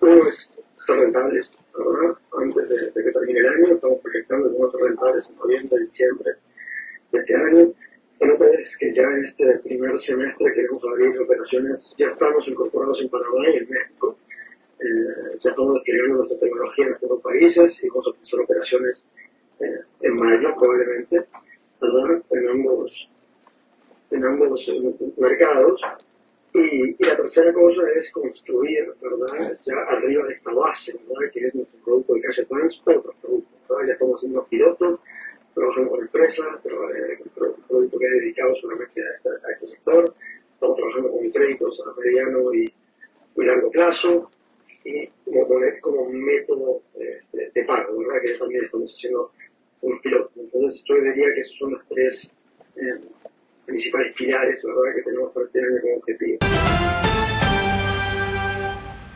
uno es ser rentables, ¿verdad? Antes de, que termine el año, estamos proyectando que vamos a ser rentables en noviembre, diciembre de este año. El otro es que ya en este primer semestre queremos abrir operaciones, ya estamos incorporados en Panamá y en México. Eh, ya estamos desplegando nuestra tecnología en estos dos países y vamos a empezar operaciones eh, en mayo probablemente, ¿verdad? En ambos, en ambos mercados. Y, la tercera cosa es construir, ¿verdad? Ya arriba de esta base, ¿verdad? Que es nuestro producto de Cash Advance, otros productos, ¿verdad? Ya estamos haciendo pilotos, trabajando con empresas, un producto que es dedicado solamente a, este sector, estamos trabajando con créditos a mediano y, largo plazo, y como, como un método este, de pago, ¿verdad? Que también estamos haciendo unos pilotos. Entonces yo diría que esos son los tres eh, principales pilares, ¿verdad? Que tenemos para este año como objetivo.